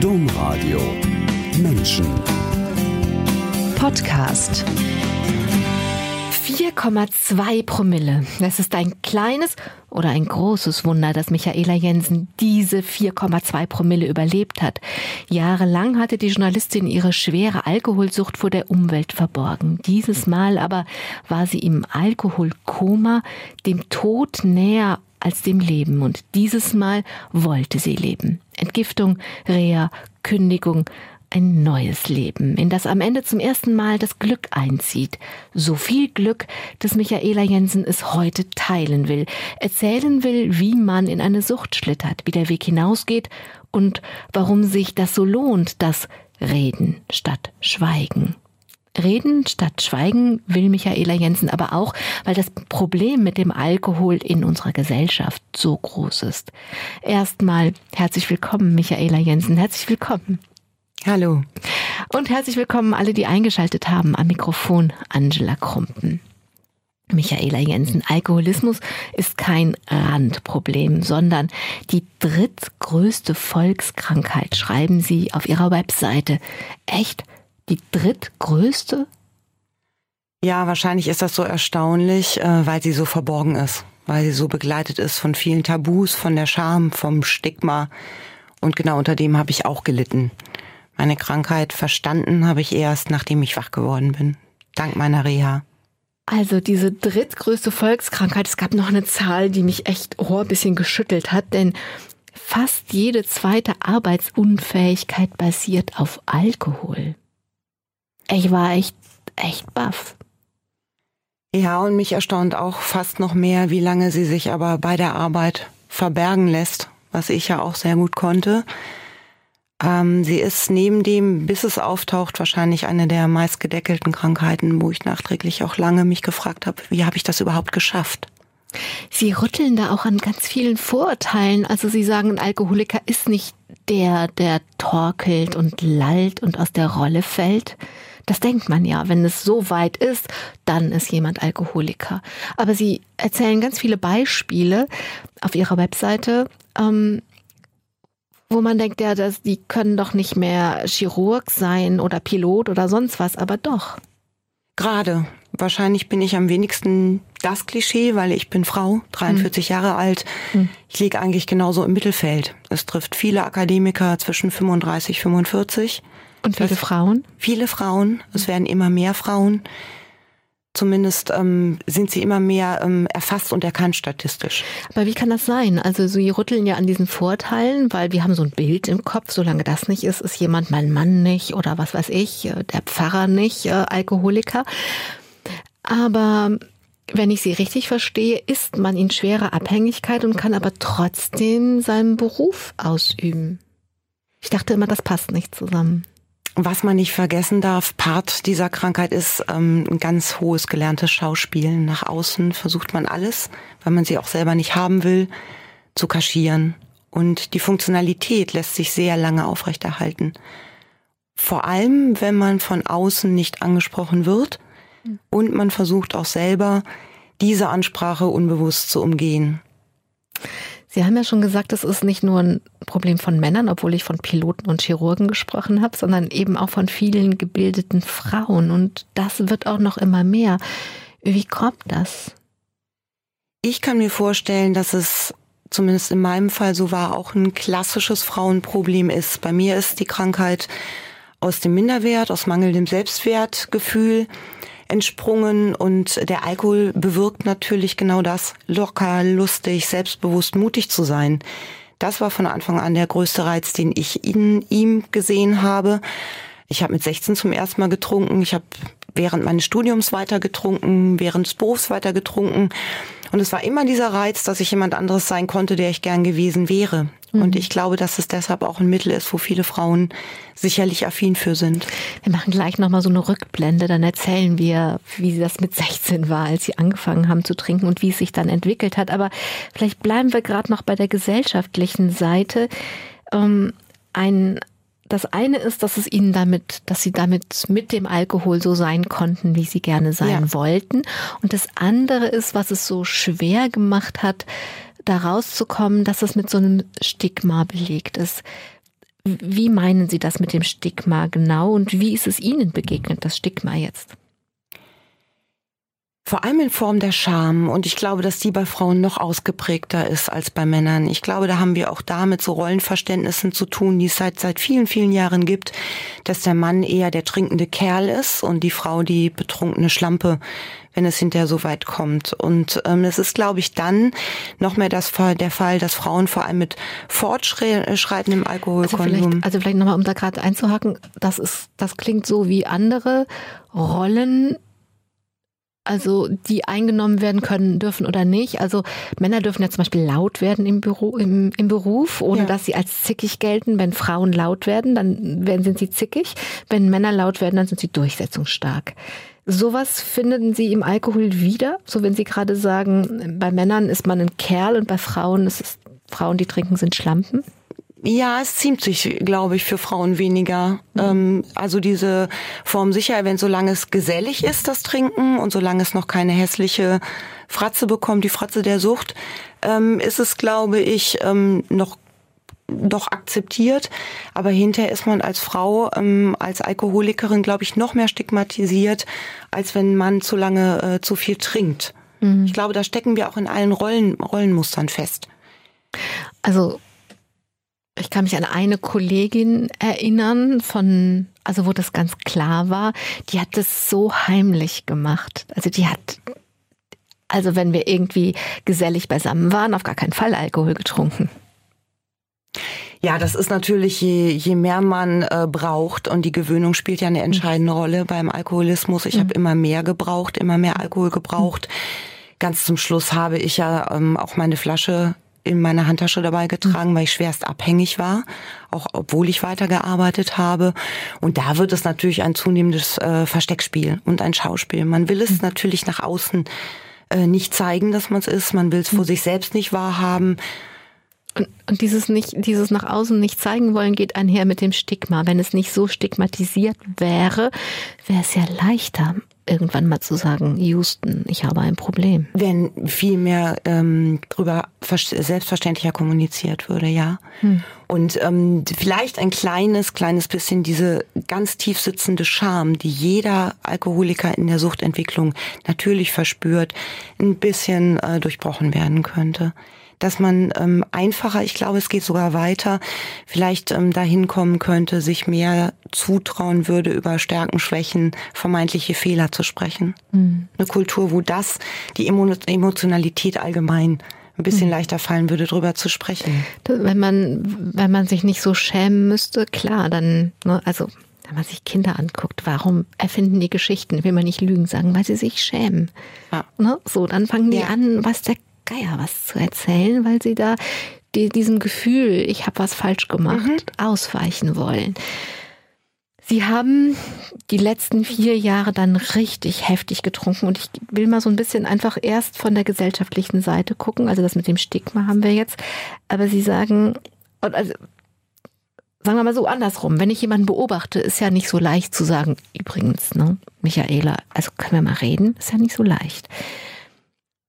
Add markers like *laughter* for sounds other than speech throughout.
Domradio Menschen Podcast 4,2 Promille. Das ist ein kleines oder ein großes Wunder, dass Michaela Jensen diese 4,2 Promille überlebt hat. Jahrelang hatte die Journalistin ihre schwere Alkoholsucht vor der Umwelt verborgen. Dieses Mal aber war sie im Alkoholkoma, dem Tod näher als dem Leben. Und dieses Mal wollte sie leben. Entgiftung, Reha, Kündigung, ein neues Leben, in das am Ende zum ersten Mal das Glück einzieht. So viel Glück, dass Michaela Jensen es heute teilen will, erzählen will, wie man in eine Sucht schlittert, wie der Weg hinausgeht und warum sich das so lohnt, das Reden statt Schweigen. Reden statt Schweigen will Michaela Jensen aber auch, weil das Problem mit dem Alkohol in unserer Gesellschaft so groß ist. Erstmal herzlich willkommen, Michaela Jensen. Herzlich willkommen. Hallo. Und herzlich willkommen alle, die eingeschaltet haben. Am Mikrofon Angela Krumpen. Michaela Jensen, Alkoholismus ist kein Randproblem, sondern die drittgrößte Volkskrankheit, schreiben Sie auf Ihrer Webseite. Echt? Die drittgrößte? Ja, wahrscheinlich ist das so erstaunlich, äh, weil sie so verborgen ist, weil sie so begleitet ist von vielen Tabus, von der Scham, vom Stigma. Und genau unter dem habe ich auch gelitten. Meine Krankheit verstanden habe ich erst, nachdem ich wach geworden bin. Dank meiner Reha. Also diese drittgrößte Volkskrankheit, es gab noch eine Zahl, die mich echt oh, ein bisschen geschüttelt hat, denn fast jede zweite Arbeitsunfähigkeit basiert auf Alkohol. Ich war echt, echt baff. Ja, und mich erstaunt auch fast noch mehr, wie lange sie sich aber bei der Arbeit verbergen lässt, was ich ja auch sehr gut konnte. Ähm, sie ist neben dem, bis es auftaucht, wahrscheinlich eine der meistgedeckelten Krankheiten, wo ich nachträglich auch lange mich gefragt habe, wie habe ich das überhaupt geschafft? Sie rütteln da auch an ganz vielen Vorurteilen. Also Sie sagen, ein Alkoholiker ist nicht der, der torkelt und lallt und aus der Rolle fällt. Das denkt man ja, wenn es so weit ist, dann ist jemand Alkoholiker. Aber Sie erzählen ganz viele Beispiele auf Ihrer Webseite, ähm, wo man denkt, ja, das, die können doch nicht mehr Chirurg sein oder Pilot oder sonst was, aber doch. Gerade. Wahrscheinlich bin ich am wenigsten das Klischee, weil ich bin Frau, 43 hm. Jahre alt. Hm. Ich liege eigentlich genauso im Mittelfeld. Es trifft viele Akademiker zwischen 35, 45. Und viele Frauen? Viele Frauen. Es werden immer mehr Frauen. Zumindest ähm, sind sie immer mehr ähm, erfasst und erkannt statistisch. Aber wie kann das sein? Also sie rütteln ja an diesen Vorteilen, weil wir haben so ein Bild im Kopf, solange das nicht ist, ist jemand mein Mann nicht oder was weiß ich, äh, der Pfarrer nicht, äh, Alkoholiker. Aber wenn ich Sie richtig verstehe, ist man in schwerer Abhängigkeit und kann aber trotzdem seinen Beruf ausüben. Ich dachte immer, das passt nicht zusammen. Was man nicht vergessen darf, Part dieser Krankheit ist ähm, ein ganz hohes gelerntes Schauspielen. Nach außen versucht man alles, weil man sie auch selber nicht haben will, zu kaschieren. Und die Funktionalität lässt sich sehr lange aufrechterhalten. Vor allem, wenn man von außen nicht angesprochen wird und man versucht auch selber, diese Ansprache unbewusst zu umgehen. Sie haben ja schon gesagt, das ist nicht nur ein Problem von Männern, obwohl ich von Piloten und Chirurgen gesprochen habe, sondern eben auch von vielen gebildeten Frauen. Und das wird auch noch immer mehr. Wie kommt das? Ich kann mir vorstellen, dass es zumindest in meinem Fall so war, auch ein klassisches Frauenproblem ist. Bei mir ist die Krankheit aus dem Minderwert, aus mangelndem Selbstwertgefühl entsprungen und der Alkohol bewirkt natürlich genau das, locker, lustig, selbstbewusst, mutig zu sein. Das war von Anfang an der größte Reiz, den ich in ihm gesehen habe. Ich habe mit 16 zum ersten Mal getrunken. Ich habe während meines Studiums weiter getrunken, während des Berufs weiter getrunken. Und es war immer dieser Reiz, dass ich jemand anderes sein konnte, der ich gern gewesen wäre. Mhm. Und ich glaube, dass es deshalb auch ein Mittel ist, wo viele Frauen sicherlich affin für sind. Wir machen gleich nochmal so eine Rückblende, dann erzählen wir, wie das mit 16 war, als sie angefangen haben zu trinken und wie es sich dann entwickelt hat. Aber vielleicht bleiben wir gerade noch bei der gesellschaftlichen Seite. Ähm, ein das eine ist, dass es ihnen damit, dass sie damit mit dem Alkohol so sein konnten, wie sie gerne sein ja. wollten. Und das andere ist, was es so schwer gemacht hat, da rauszukommen, dass es mit so einem Stigma belegt ist. Wie meinen Sie das mit dem Stigma genau und wie ist es Ihnen begegnet, das Stigma jetzt? Vor allem in Form der Scham. Und ich glaube, dass die bei Frauen noch ausgeprägter ist als bei Männern. Ich glaube, da haben wir auch da mit so Rollenverständnissen zu tun, die es seit, seit vielen, vielen Jahren gibt, dass der Mann eher der trinkende Kerl ist und die Frau die betrunkene Schlampe, wenn es hinterher so weit kommt. Und ähm, es ist, glaube ich, dann noch mehr das der Fall, dass Frauen vor allem mit fortschreitendem Alkoholkonsum. Also vielleicht, also vielleicht nochmal, um da gerade einzuhaken, das ist, das klingt so wie andere Rollen also die eingenommen werden können dürfen oder nicht. Also Männer dürfen ja zum Beispiel laut werden im, Büro, im, im Beruf, ohne ja. dass sie als zickig gelten. Wenn Frauen laut werden, dann werden, sind sie zickig. Wenn Männer laut werden, dann sind sie durchsetzungsstark. Sowas finden Sie im Alkohol wieder? So wenn Sie gerade sagen, bei Männern ist man ein Kerl und bei Frauen ist es Frauen, die trinken, sind Schlampen? Ja, es ziemt sich, glaube ich, für Frauen weniger. Mhm. Ähm, also diese Form sicher, wenn solange es gesellig ist, das Trinken und solange es noch keine hässliche Fratze bekommt, die Fratze der Sucht, ähm, ist es, glaube ich, ähm, noch doch akzeptiert, aber hinterher ist man als Frau, ähm, als Alkoholikerin, glaube ich, noch mehr stigmatisiert, als wenn man zu lange äh, zu viel trinkt. Mhm. Ich glaube, da stecken wir auch in allen Rollen, Rollenmustern fest. Also ich kann mich an eine Kollegin erinnern von, also wo das ganz klar war, die hat das so heimlich gemacht. Also die hat, also wenn wir irgendwie gesellig beisammen waren, auf gar keinen Fall Alkohol getrunken. Ja, das ist natürlich, je, je mehr man äh, braucht und die Gewöhnung spielt ja eine entscheidende mhm. Rolle beim Alkoholismus. Ich mhm. habe immer mehr gebraucht, immer mehr Alkohol gebraucht. Mhm. Ganz zum Schluss habe ich ja ähm, auch meine Flasche in meiner Handtasche dabei getragen, weil ich schwerst abhängig war, auch obwohl ich weitergearbeitet habe. Und da wird es natürlich ein zunehmendes äh, Versteckspiel und ein Schauspiel. Man will es mhm. natürlich nach außen äh, nicht zeigen, dass man es ist. Man will es vor mhm. sich selbst nicht wahrhaben. Und, und dieses nicht, dieses nach außen nicht zeigen wollen geht einher mit dem Stigma. Wenn es nicht so stigmatisiert wäre, wäre es ja leichter irgendwann mal zu sagen, Houston, ich habe ein Problem. Wenn viel mehr ähm, drüber selbstverständlicher kommuniziert würde, ja. Hm. Und ähm, vielleicht ein kleines, kleines bisschen diese ganz tief sitzende Scham, die jeder Alkoholiker in der Suchtentwicklung natürlich verspürt, ein bisschen äh, durchbrochen werden könnte dass man ähm, einfacher, ich glaube, es geht sogar weiter, vielleicht ähm, dahin kommen könnte, sich mehr zutrauen würde, über Stärken, Schwächen, vermeintliche Fehler zu sprechen. Mhm. Eine Kultur, wo das, die Emotionalität allgemein ein bisschen mhm. leichter fallen würde, drüber zu sprechen. Wenn man, wenn man sich nicht so schämen müsste, klar, dann, ne, also wenn man sich Kinder anguckt, warum erfinden die Geschichten? Will man nicht Lügen sagen, weil sie sich schämen. Ja. Ne? So, dann fangen die ja. an, was der Geier was zu erzählen, weil sie da die, diesem Gefühl, ich habe was falsch gemacht, mhm. ausweichen wollen. Sie haben die letzten vier Jahre dann richtig heftig getrunken und ich will mal so ein bisschen einfach erst von der gesellschaftlichen Seite gucken. Also das mit dem Stigma haben wir jetzt. Aber Sie sagen, also sagen wir mal so andersrum, wenn ich jemanden beobachte, ist ja nicht so leicht zu sagen, übrigens, ne, Michaela, also können wir mal reden, ist ja nicht so leicht.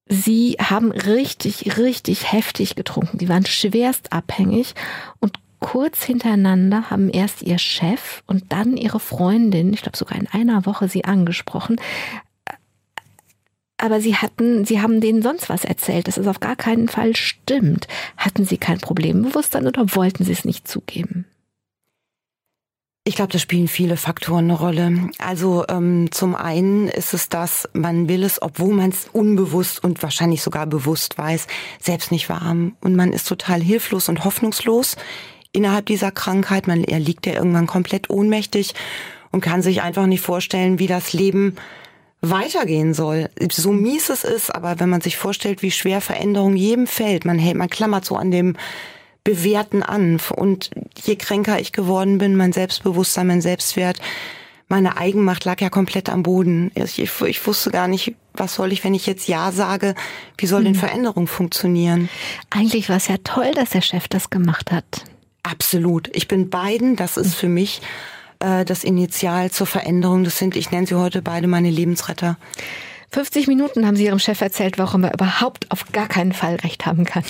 Sie haben richtig, richtig heftig getrunken. Sie waren schwerst abhängig und kurz hintereinander haben erst ihr Chef und dann ihre Freundin, ich glaube sogar in einer Woche sie angesprochen. Aber sie hatten, sie haben denen sonst was erzählt, dass es auf gar keinen Fall stimmt. Hatten sie kein Problembewusstsein oder wollten sie es nicht zugeben? Ich glaube, da spielen viele Faktoren eine Rolle. Also ähm, zum einen ist es das, man will es, obwohl man es unbewusst und wahrscheinlich sogar bewusst weiß, selbst nicht warm. Und man ist total hilflos und hoffnungslos innerhalb dieser Krankheit. Man erliegt ja irgendwann komplett ohnmächtig und kann sich einfach nicht vorstellen, wie das Leben weitergehen soll. So mies es ist, aber wenn man sich vorstellt, wie schwer Veränderung jedem fällt, man hält, man klammert so an dem Bewerten an. Und je kränker ich geworden bin, mein Selbstbewusstsein, mein Selbstwert, meine Eigenmacht lag ja komplett am Boden. Ich, ich, ich wusste gar nicht, was soll ich, wenn ich jetzt Ja sage, wie soll denn hm. Veränderung funktionieren? Eigentlich war es ja toll, dass der Chef das gemacht hat. Absolut. Ich bin beiden, das ist für mich äh, das Initial zur Veränderung. Das sind, ich nenne sie heute beide meine Lebensretter. 50 Minuten haben Sie Ihrem Chef erzählt, warum er überhaupt auf gar keinen Fall recht haben kann.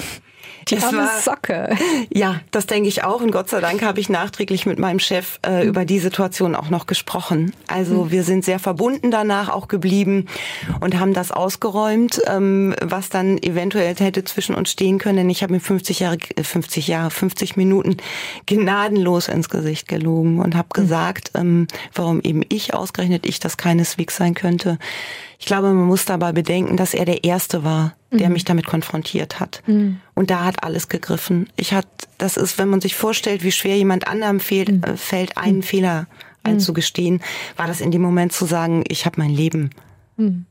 Die arme war, Socke. *laughs* Ja, das denke ich auch. Und Gott sei Dank habe ich nachträglich mit meinem Chef äh, mhm. über die Situation auch noch gesprochen. Also mhm. wir sind sehr verbunden danach auch geblieben und haben das ausgeräumt, ähm, was dann eventuell hätte zwischen uns stehen können. Denn ich habe mir 50 Jahre, 50 Jahre, 50 Minuten gnadenlos ins Gesicht gelogen und habe mhm. gesagt, ähm, warum eben ich ausgerechnet ich das keineswegs sein könnte. Ich glaube, man muss dabei bedenken, dass er der Erste war, der mhm. mich damit konfrontiert hat. Mhm. Und da hat alles gegriffen. Ich hat, das ist, wenn man sich vorstellt, wie schwer jemand anderem fehlt, mhm. äh, fällt, einen mhm. Fehler mhm. einzugestehen, war das in dem Moment zu sagen, ich habe mein Leben. Mhm.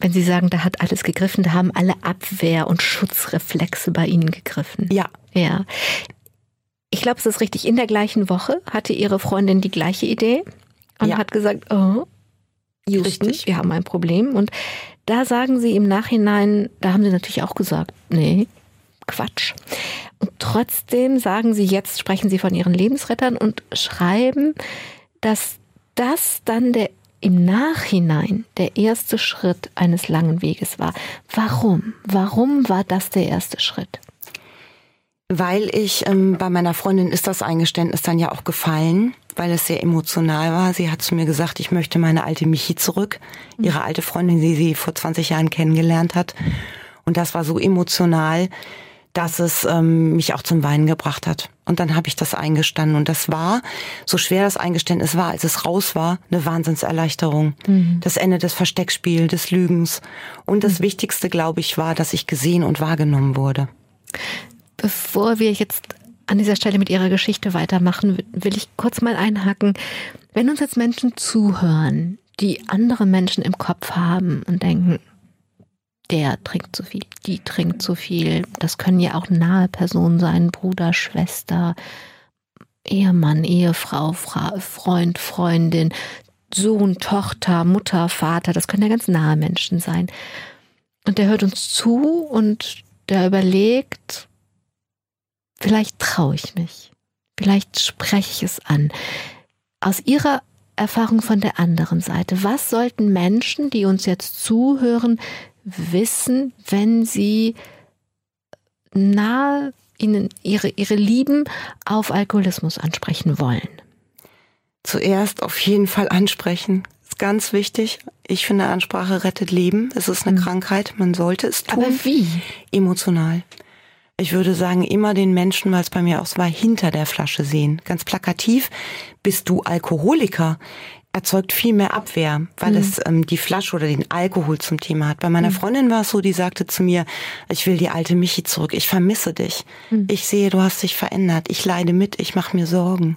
Wenn Sie sagen, da hat alles gegriffen, da haben alle Abwehr- und Schutzreflexe bei Ihnen gegriffen. Ja. Ja. Ich glaube, es ist richtig. In der gleichen Woche hatte Ihre Freundin die gleiche Idee und ja. hat gesagt, oh, Houston, Richtig. wir haben ein Problem. Und da sagen sie im Nachhinein, da haben sie natürlich auch gesagt, nee, Quatsch. Und trotzdem sagen sie jetzt, sprechen sie von ihren Lebensrettern und schreiben, dass das dann der im Nachhinein der erste Schritt eines langen Weges war. Warum? Warum war das der erste Schritt? Weil ich ähm, bei meiner Freundin ist das Eingeständnis dann ja auch gefallen weil es sehr emotional war. Sie hat zu mir gesagt, ich möchte meine alte Michi zurück, ihre alte Freundin, die sie vor 20 Jahren kennengelernt hat. Und das war so emotional, dass es ähm, mich auch zum Weinen gebracht hat. Und dann habe ich das eingestanden. Und das war, so schwer das Eingeständnis war, als es raus war, eine Wahnsinnserleichterung. Mhm. Das Ende des Versteckspiels, des Lügens. Und das mhm. Wichtigste, glaube ich, war, dass ich gesehen und wahrgenommen wurde. Bevor wir jetzt an dieser Stelle mit Ihrer Geschichte weitermachen, will ich kurz mal einhaken. Wenn uns jetzt Menschen zuhören, die andere Menschen im Kopf haben und denken, der trinkt zu viel, die trinkt zu viel, das können ja auch nahe Personen sein, Bruder, Schwester, Ehemann, Ehefrau, Fra Freund, Freundin, Sohn, Tochter, Mutter, Vater, das können ja ganz nahe Menschen sein. Und der hört uns zu und der überlegt, Vielleicht traue ich mich. Vielleicht spreche ich es an. Aus Ihrer Erfahrung von der anderen Seite, was sollten Menschen, die uns jetzt zuhören, wissen, wenn sie nahe ihnen ihre, ihre Lieben auf Alkoholismus ansprechen wollen? Zuerst auf jeden Fall ansprechen. Ist ganz wichtig. Ich finde, Ansprache rettet Leben. Es ist eine mhm. Krankheit. Man sollte es tun. Aber wie? Emotional ich würde sagen, immer den Menschen, weil es bei mir auch so war, hinter der Flasche sehen. Ganz plakativ, bist du Alkoholiker? erzeugt viel mehr Abwehr, weil mhm. es ähm, die Flasche oder den Alkohol zum Thema hat. Bei meiner mhm. Freundin war es so, die sagte zu mir, ich will die alte Michi zurück, ich vermisse dich. Mhm. Ich sehe, du hast dich verändert, ich leide mit, ich mache mir Sorgen.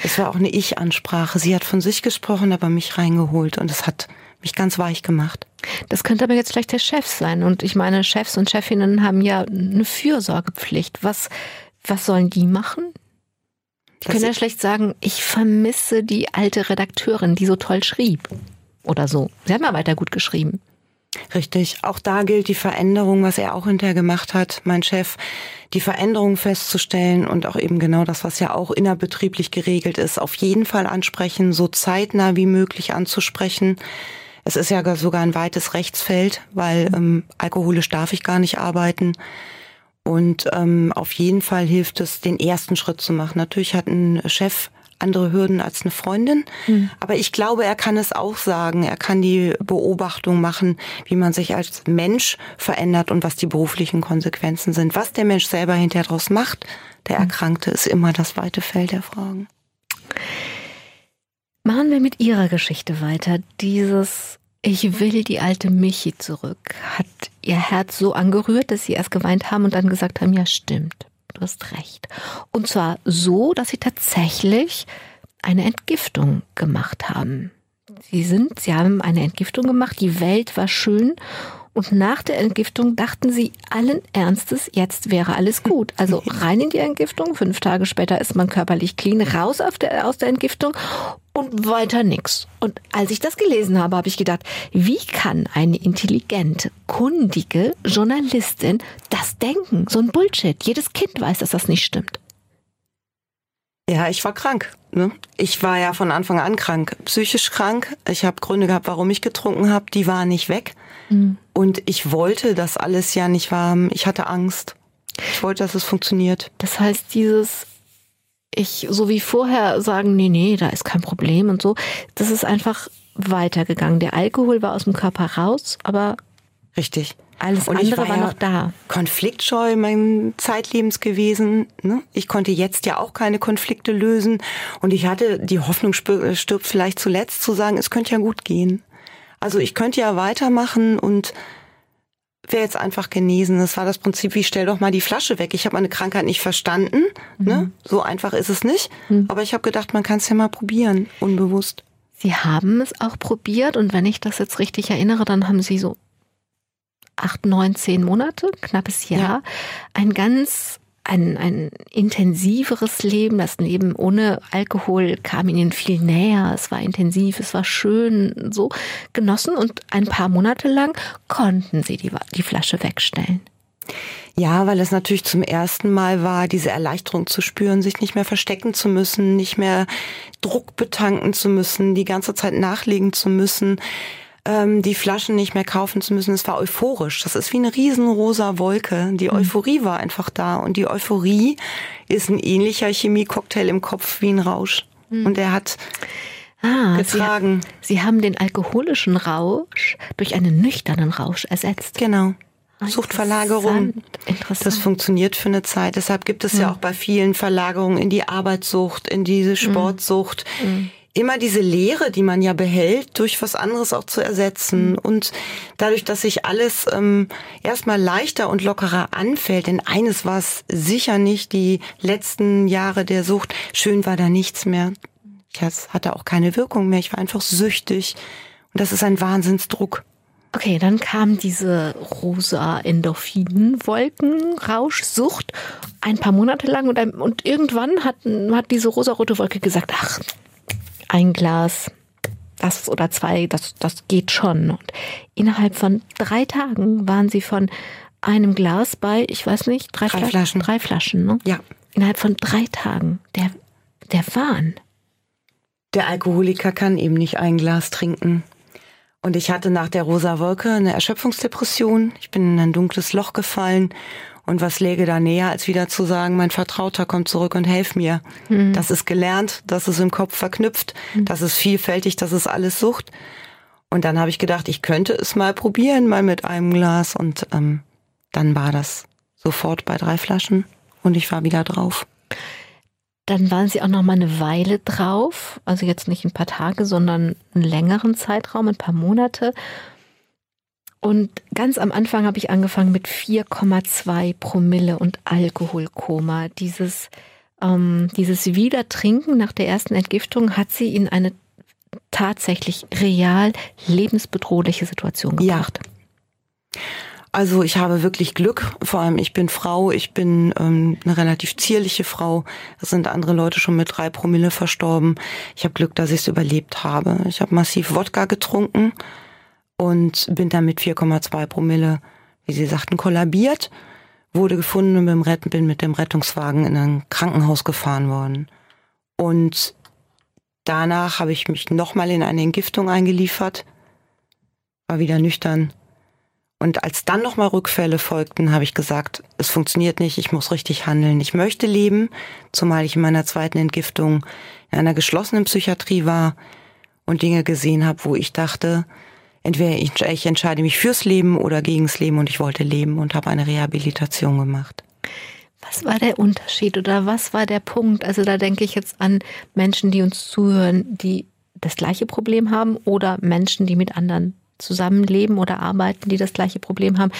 Es war auch eine Ich-Ansprache. Sie hat von sich gesprochen, aber mich reingeholt und es hat mich ganz weich gemacht. Das könnte aber jetzt vielleicht der Chef sein. Und ich meine, Chefs und Chefinnen haben ja eine Fürsorgepflicht. Was, was sollen die machen? Die können ja schlecht sagen, ich vermisse die alte Redakteurin, die so toll schrieb. Oder so. Sie hat mal weiter gut geschrieben. Richtig. Auch da gilt die Veränderung, was er auch hinterher gemacht hat, mein Chef, die Veränderung festzustellen und auch eben genau das, was ja auch innerbetrieblich geregelt ist, auf jeden Fall ansprechen, so zeitnah wie möglich anzusprechen. Es ist ja sogar ein weites Rechtsfeld, weil ähm, alkoholisch darf ich gar nicht arbeiten. Und ähm, auf jeden Fall hilft es, den ersten Schritt zu machen. Natürlich hat ein Chef andere Hürden als eine Freundin. Mhm. Aber ich glaube, er kann es auch sagen. Er kann die Beobachtung machen, wie man sich als Mensch verändert und was die beruflichen Konsequenzen sind. Was der Mensch selber hinterher daraus macht, der hm. Erkrankte, ist immer das weite Feld der Fragen. Machen wir mit Ihrer Geschichte weiter. Dieses Ich will die alte Michi zurück hat Ihr Herz so angerührt, dass Sie erst geweint haben und dann gesagt haben, ja stimmt, du hast recht. Und zwar so, dass Sie tatsächlich eine Entgiftung gemacht haben. Sie sind, Sie haben eine Entgiftung gemacht, die Welt war schön und nach der Entgiftung dachten sie allen Ernstes, jetzt wäre alles gut. Also *laughs* rein in die Entgiftung, fünf Tage später ist man körperlich clean, raus der, aus der Entgiftung und weiter nix. Und als ich das gelesen habe, habe ich gedacht, wie kann eine intelligente, kundige Journalistin das denken? So ein Bullshit. Jedes Kind weiß, dass das nicht stimmt. Ja, ich war krank. Ne? Ich war ja von Anfang an krank, psychisch krank. Ich habe Gründe gehabt, warum ich getrunken habe. Die waren nicht weg. Mhm. Und ich wollte das alles ja nicht warm. Ich hatte Angst. Ich wollte, dass es funktioniert. Das heißt, dieses ich so wie vorher sagen, nee, nee, da ist kein Problem und so, das ist einfach weitergegangen. Der Alkohol war aus dem Körper raus, aber Richtig. alles Und andere war, war ja noch da. konfliktscheu mein Zeitlebens gewesen. Ne? Ich konnte jetzt ja auch keine Konflikte lösen. Und ich hatte die Hoffnung, spür- stirbt vielleicht zuletzt, zu sagen, es könnte ja gut gehen. Also ich könnte ja weitermachen und wäre jetzt einfach genesen. Das war das Prinzip, wie stell doch mal die Flasche weg. Ich habe meine Krankheit nicht verstanden. Ne? So einfach ist es nicht. Aber ich habe gedacht, man kann es ja mal probieren, unbewusst. Sie haben es auch probiert und wenn ich das jetzt richtig erinnere, dann haben Sie so acht, neun, zehn Monate, knappes Jahr, Ja. ein ganz ein, ein intensiveres Leben. Das Leben ohne Alkohol kam Ihnen viel näher. Es war intensiv, es war schön, so genossen und ein paar Monate lang konnten Sie die, die Flasche wegstellen. Ja, weil es natürlich zum ersten Mal war, diese Erleichterung zu spüren, sich nicht mehr verstecken zu müssen, nicht mehr Druck betanken zu müssen, die ganze Zeit nachlegen zu müssen, ähm, die Flaschen nicht mehr kaufen zu müssen. Es war euphorisch. Das ist wie eine riesenrosa Wolke. Die Euphorie war einfach da. Und die Euphorie ist ein ähnlicher Chemiecocktail im Kopf wie ein Rausch. Und er hat Ah, getragen. Sie, Sie haben den alkoholischen Rausch durch einen nüchternen Rausch ersetzt. Genau. Suchtverlagerung. Interessant, Interessant. Das funktioniert für eine Zeit. Deshalb gibt es ja auch bei vielen Verlagerungen in die Arbeitssucht, in diese Sportsucht. Immer diese Lehre, die man ja behält, durch was anderes auch zu ersetzen. Und dadurch, dass sich alles ähm, erstmal leichter und lockerer anfällt, denn eines war es sicher nicht, die letzten Jahre der Sucht, schön war da nichts mehr. Ja, es hatte auch keine Wirkung mehr. Ich war einfach süchtig. Und das ist ein Wahnsinnsdruck. Okay, dann kam diese rosa Endorphinwolken, Rauschsucht, ein paar Monate lang und, und irgendwann hat, hat diese rosarote Wolke gesagt, ach, ein Glas, das oder zwei, das, das geht schon. Und innerhalb von drei Tagen waren sie von einem Glas bei, ich weiß nicht, drei, Drei Flaschen. Flaschen. Drei Flaschen, ne? Ja. Innerhalb von drei Tagen. Der, der Wahn. Der Alkoholiker kann eben nicht ein Glas trinken. Und ich hatte nach der rosa Wolke eine Erschöpfungsdepression. Ich bin in ein dunkles Loch gefallen. Und was läge da näher, als wieder zu sagen, mein Vertrauter kommt zurück und helf mir. Das ist gelernt, das ist im Kopf verknüpft, das ist vielfältig, das ist alles Sucht. Und dann habe ich gedacht, ich könnte es mal probieren, mal mit einem Glas. Und ähm, dann war das sofort bei drei Flaschen und ich war wieder drauf. Dann waren Sie auch noch mal eine Weile drauf, also jetzt nicht ein paar Tage, sondern einen längeren Zeitraum, ein paar Monate. Und ganz am Anfang habe ich angefangen mit 4,2 Promille und Alkoholkoma. Dieses, ähm, dieses Wiedertrinken nach der ersten Entgiftung hat Sie in eine tatsächlich real lebensbedrohliche Situation Ja. gebracht. Also ich habe wirklich Glück. Vor allem ich bin Frau, ich bin ähm, eine relativ zierliche Frau. Es sind andere Leute schon mit drei Promille verstorben. Ich habe Glück, dass ich es überlebt habe. Ich habe massiv Wodka getrunken und bin dann mit 4,2 Promille, wie Sie sagten, kollabiert. Wurde gefunden und mit Retten, bin mit dem Rettungswagen in ein Krankenhaus gefahren worden. Und danach habe ich mich nochmal in eine Entgiftung eingeliefert. War wieder nüchtern, und als dann nochmal Rückfälle folgten, habe ich gesagt, es funktioniert nicht, ich muss richtig handeln. Ich möchte leben, zumal ich in meiner zweiten Entgiftung in einer geschlossenen Psychiatrie war und Dinge gesehen habe, wo ich dachte, entweder ich, ich entscheide mich fürs Leben oder gegens Leben und ich wollte leben und habe eine Rehabilitation gemacht. Was war der Unterschied oder was war der Punkt? Also da denke ich jetzt an Menschen, die uns zuhören, die das gleiche Problem haben oder Menschen, die mit anderen zusammenleben oder arbeiten, die das gleiche Problem haben.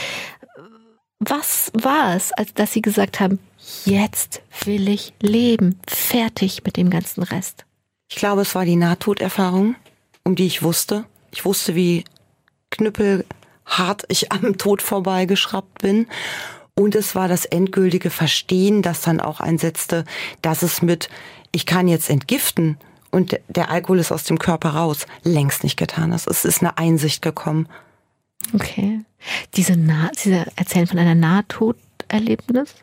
Was war es, als dass Sie gesagt haben, jetzt will ich leben, fertig mit dem ganzen Rest? Ich glaube, es war die Nahtoderfahrung, um die ich wusste. Ich wusste, wie knüppelhart ich am Tod vorbeigeschraubt bin. Und es war das endgültige Verstehen, das dann auch einsetzte, dass es mit, ich kann jetzt entgiften und der Alkohol ist aus dem Körper raus, längst nicht getan ist. Es ist eine Einsicht gekommen. Okay. Diese, nah Sie erzählen von einer Nahtoderlebnis?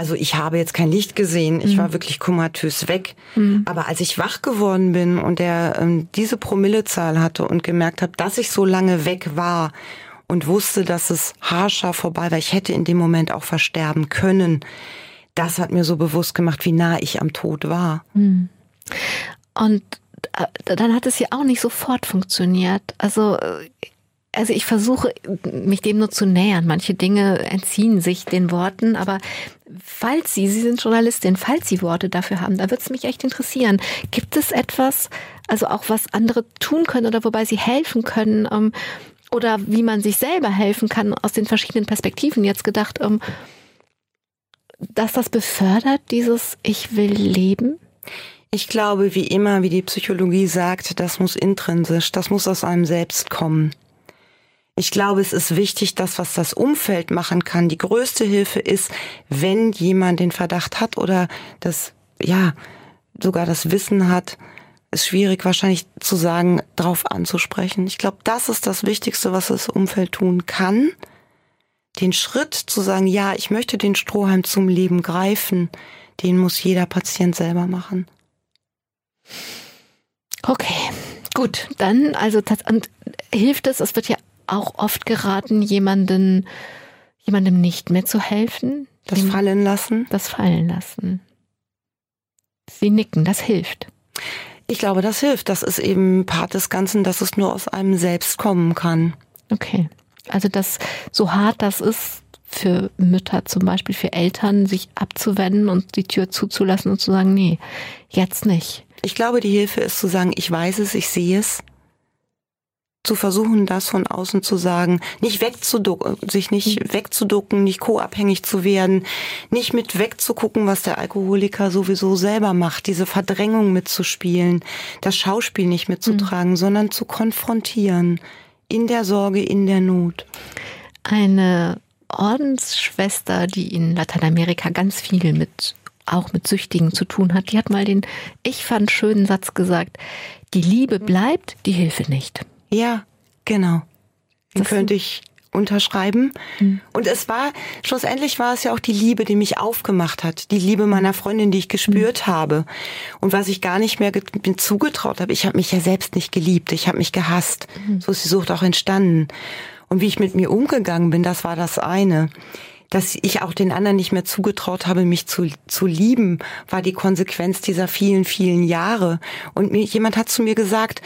Also ich habe jetzt kein Licht gesehen, ich war wirklich komatös weg. Aber als ich wach geworden bin und der ähm, diese Promillezahl hatte und gemerkt habe, dass ich so lange weg war und wusste, dass es haarscharf vorbei war. Ich hätte in dem Moment auch versterben können. Das hat mir so bewusst gemacht, wie nah ich am Tod war. Hm. Und äh, dann hat es ja auch nicht sofort funktioniert. Also äh, also ich versuche, mich dem nur zu nähern. Manche Dinge entziehen sich den Worten, aber falls Sie, Sie sind Journalistin, falls Sie Worte dafür haben, da würde es mich echt interessieren. Gibt es etwas, also auch was andere tun können oder wobei Sie helfen können ähm, oder wie man sich selber helfen kann aus den verschiedenen Perspektiven jetzt gedacht, ähm, dass das befördert, dieses Ich will leben? Ich glaube, wie immer, wie die Psychologie sagt, das muss intrinsisch, das muss aus einem selbst kommen. Ich glaube, es ist wichtig, dass was das Umfeld machen kann. Die größte Hilfe ist, wenn jemand den Verdacht hat oder das, ja, sogar das Wissen hat, ist schwierig wahrscheinlich zu sagen, darauf anzusprechen. Ich glaube, das ist das Wichtigste, was das Umfeld tun kann. Den Schritt zu sagen, ja, ich möchte den Strohhalm zum Leben greifen, den muss jeder Patient selber machen. Okay, gut, dann also und hilft es, es wird ja auch oft geraten, jemanden, jemandem nicht mehr zu helfen. Das fallen lassen? Das fallen lassen. Sie nicken, das hilft. Ich glaube, das hilft. Das ist eben Part des Ganzen, dass es nur aus einem selbst kommen kann. Okay. Also das, so hart das ist für Mütter zum Beispiel, für Eltern, sich abzuwenden und die Tür zuzulassen und zu sagen, nee, jetzt nicht. Ich glaube, die Hilfe ist zu sagen, ich weiß es, ich sehe es, zu versuchen, das von außen zu sagen, nicht wegzuducken, sich nicht mhm. wegzuducken, nicht co-abhängig zu werden, nicht mit wegzugucken, was der Alkoholiker sowieso selber macht, diese Verdrängung mitzuspielen, das Schauspiel nicht mitzutragen, mhm. sondern zu konfrontieren, in der Sorge, in der Not. Eine Ordensschwester, die in Lateinamerika ganz viel mit auch mit Süchtigen zu tun hat, die hat mal den, ich fand, schönen Satz gesagt, die Liebe bleibt, die Hilfe nicht. Ja, genau. Den könnte ich unterschreiben. Mhm. Und es war, schlussendlich war es ja auch die Liebe, die mich aufgemacht hat. Die Liebe meiner Freundin, die ich gespürt mhm. habe. Und was ich gar nicht mehr zugetraut habe. Ich habe mich ja selbst nicht geliebt. Ich habe mich gehasst. Mhm. So ist die Sucht auch entstanden. Und wie ich mit mir umgegangen bin, das war das eine. Dass ich auch den anderen nicht mehr zugetraut habe, mich zu, zu lieben, war die Konsequenz dieser vielen, vielen Jahre. Und mir, jemand hat zu mir gesagt,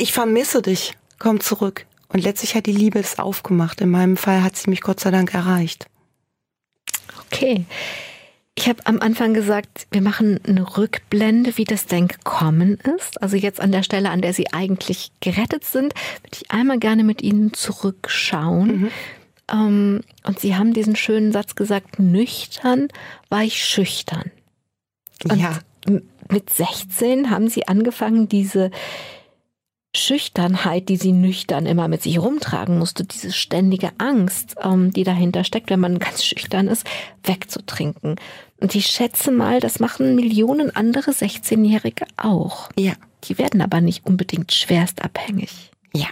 ich vermisse dich, komm zurück. Und letztlich hat die Liebe es aufgemacht. In meinem Fall hat sie mich Gott sei Dank erreicht. Okay. Ich habe am Anfang gesagt, wir machen eine Rückblende, wie das denn gekommen ist. Also jetzt an der Stelle, an der Sie eigentlich gerettet sind, würde ich einmal gerne mit Ihnen zurückschauen. Mhm. Ähm, und Sie haben diesen schönen Satz gesagt, nüchtern war ich schüchtern. Und ja. Mit 16 haben Sie angefangen, diese Schüchternheit, die sie nüchtern immer mit sich rumtragen musste, diese ständige Angst, ähm, die dahinter steckt, wenn man ganz schüchtern ist, wegzutrinken. Und ich schätze mal, das machen Millionen andere 16-Jährige auch. Ja. Die werden aber nicht unbedingt schwerst abhängig. Ja.